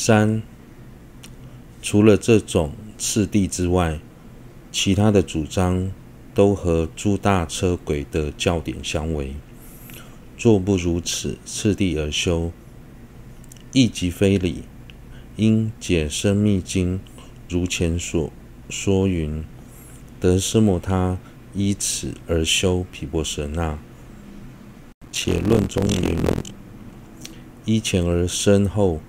三，除了这种次第之外，其他的主张都和诸大车轨的教典相违。若不如此次第而修，亦即非理。因解深密经如前所说云，得奢摩他依此而修毗婆舍那。且论中云，依前而深后，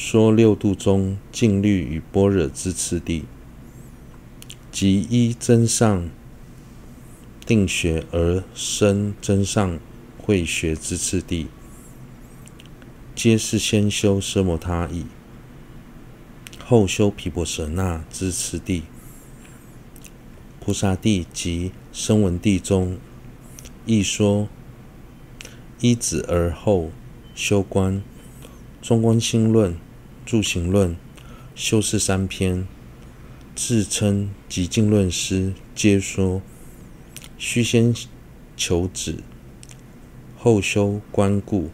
说六度中静虑与般若之次第，即依真上定学而生真上慧学之次第，皆是先修奢摩他已，后修毗婆舍那之次第。菩萨地及声闻地中，亦说依止而后修观。中观心论、入行论、修持三篇，自称极静论师，皆说须先求止。后修观故，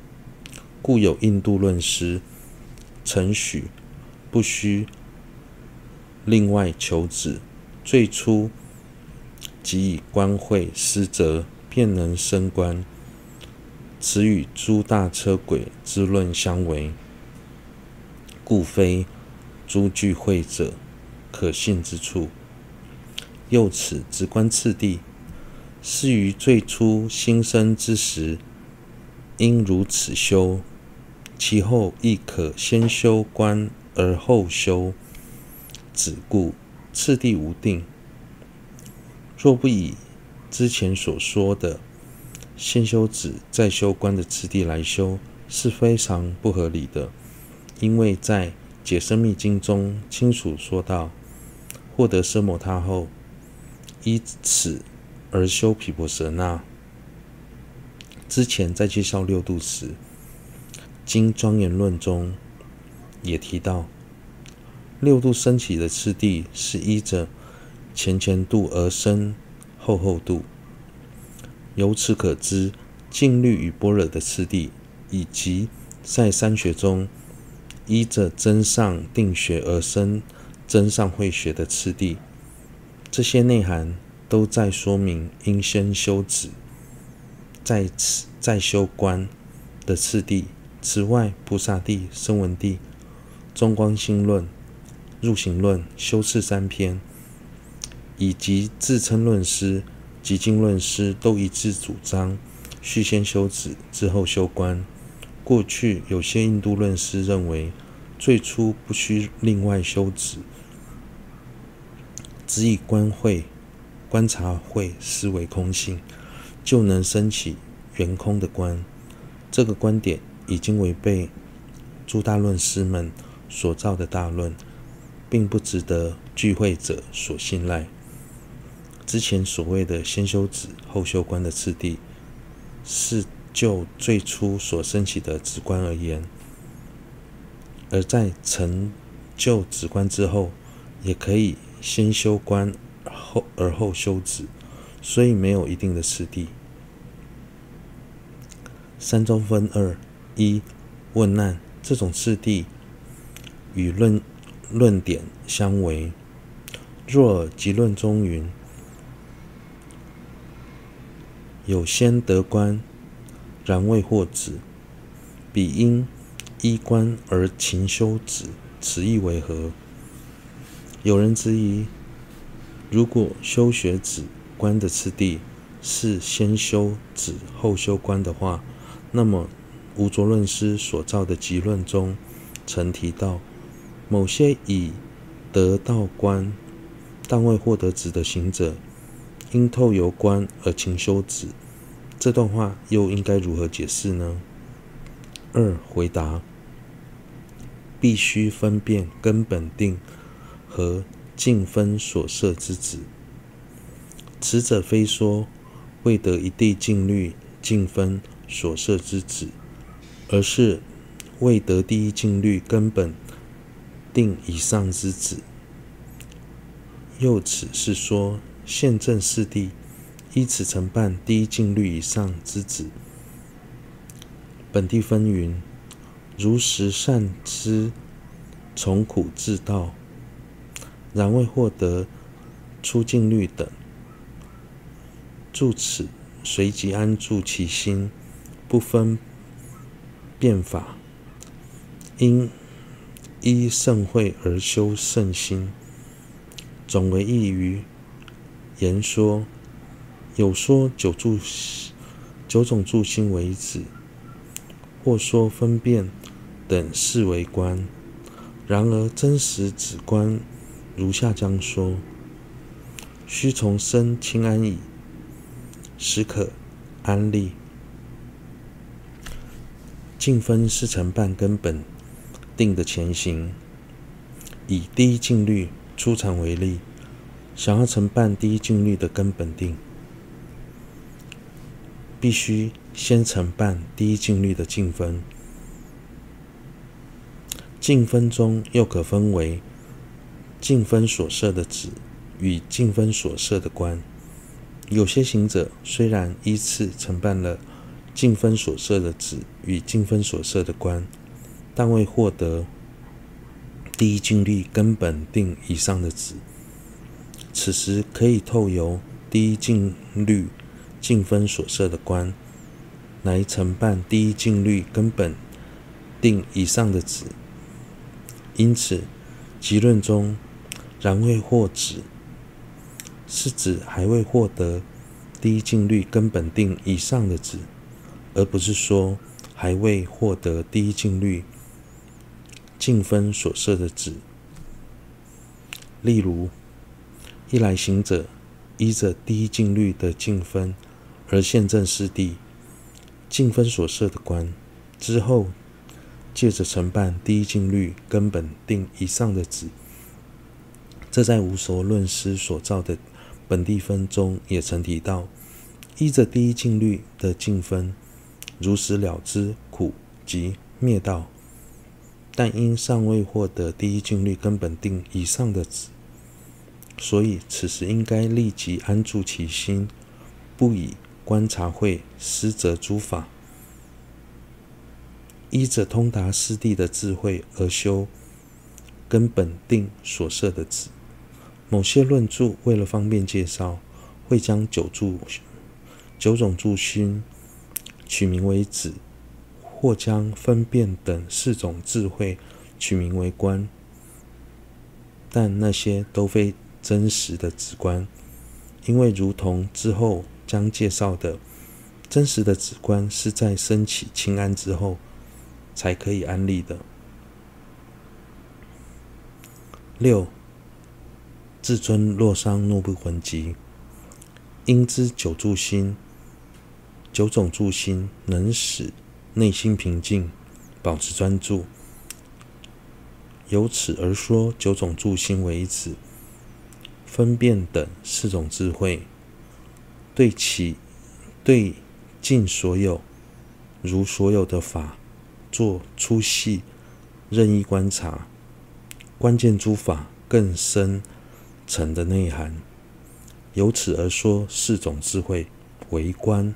故有印度论师承许不须另外求止，最初即以观慧思则，便能升官。此与诸大车轨之论相违，故非诸具慧者可信之处。又此直观次第，是于最初心生之时。应如此修，其后亦可先修观而后修止故，次第无定。若不以之前所说的先修止再修观的次第来修，是非常不合理的。因为在解深密经中清楚说道：获得奢摩他后，依此而修毗婆舍那。之前在介绍六度时，《经庄严论》中也提到，六度升起的次第是依着前前度而生后后度。由此可知，净律与般若的次第，以及在三学中依着增上定学而生增上慧学的次第，这些内涵都在说明应先修止。在此再修观的次第。此外，菩萨地、声闻地、中观心论、入行论、修次三篇，以及自称论师、极经论师都一致主张，须先修止，之后修观。过去有些印度论师认为，最初不需另外修止，只以观慧、观察慧思维空性。就能升起圆空的观，这个观点已经违背诸大论师们所造的大论，并不值得聚会者所信赖。之前所谓的先修止后修观的次第，是就最初所升起的止观而言；而在成就止观之后，也可以先修观后而后修止。所以没有一定的次第。三中分二：一、问难这种次第与论论点相违。若尔集论中云：有先得观，然未获止，彼应依观而勤修止，此意为何？有人质疑：如果修学止观的次第是先修止后修观的话，那么无着论师所造的集论中曾提到，某些已得到观但未获得止的行者，因透由观而勤修止。这段话又应该如何解释呢？二回答：必须分辨根本定和净分所摄之子。此者非说未得一地静虑净分所摄之子，而是未得第一静虑根本定以上之子。又此是说现证四地依此承办第一静虑以上之子。本地分云：如实善知从苦至道，然未获得出净律等。住此，随即安住其心，不分变法，因依圣慧而修圣心。总为义于言说，有说九住九种住心为止，或说分辨等事为观。然而真实止观，如下将说：须从身清安已，始可安立。净分是成半根本定的前行，以第一静虑。初禅为例，想要成办第一静虑的根本定，必须先承办第一静虑的净分。净分中又可分为净分所设的子与净分所设的官。有些行者虽然依次承办了净分所设的子与净分所设的官，但未获得。第一静虑根本定以上的子，此时可以透由第一静虑净分所设的观，来承办第一静律根本定以上的止。因此，集论中然未获止，是指还未获得第一静律根本定以上的止，而不是说还未获得第一静虑。净分所设的止，例如，一来行者依着第一静律的净分而现证四谛，净分所设的官之后，借着承办第一静虑根本定以上的旨，这在无所论师所造的本地分中也曾提到，依着第一静虑的净分，如实了知苦及灭道。但因尚未获得第一静虑根本定以上的旨，所以此时应该立即安住其心，不以观察慧施择诸法，依着通达师地的智慧而修根本定所摄的止。某些论著为了方便介绍，会将九住九种住心取名为止。或将分辨等四种智慧取名为观，但那些都非真实的直观，因为如同之后将介绍的，真实的止观是在升起清安之后才可以安立的。六，至尊洛桑诺布魂集，应知九住心，九种住心能使。内心平静，保持专注。由此而说，九种住心为子，分辨等四种智慧，对其对尽所有如所有的法，做粗细任意观察，关键诸法更深层的内涵。由此而说，四种智慧为观。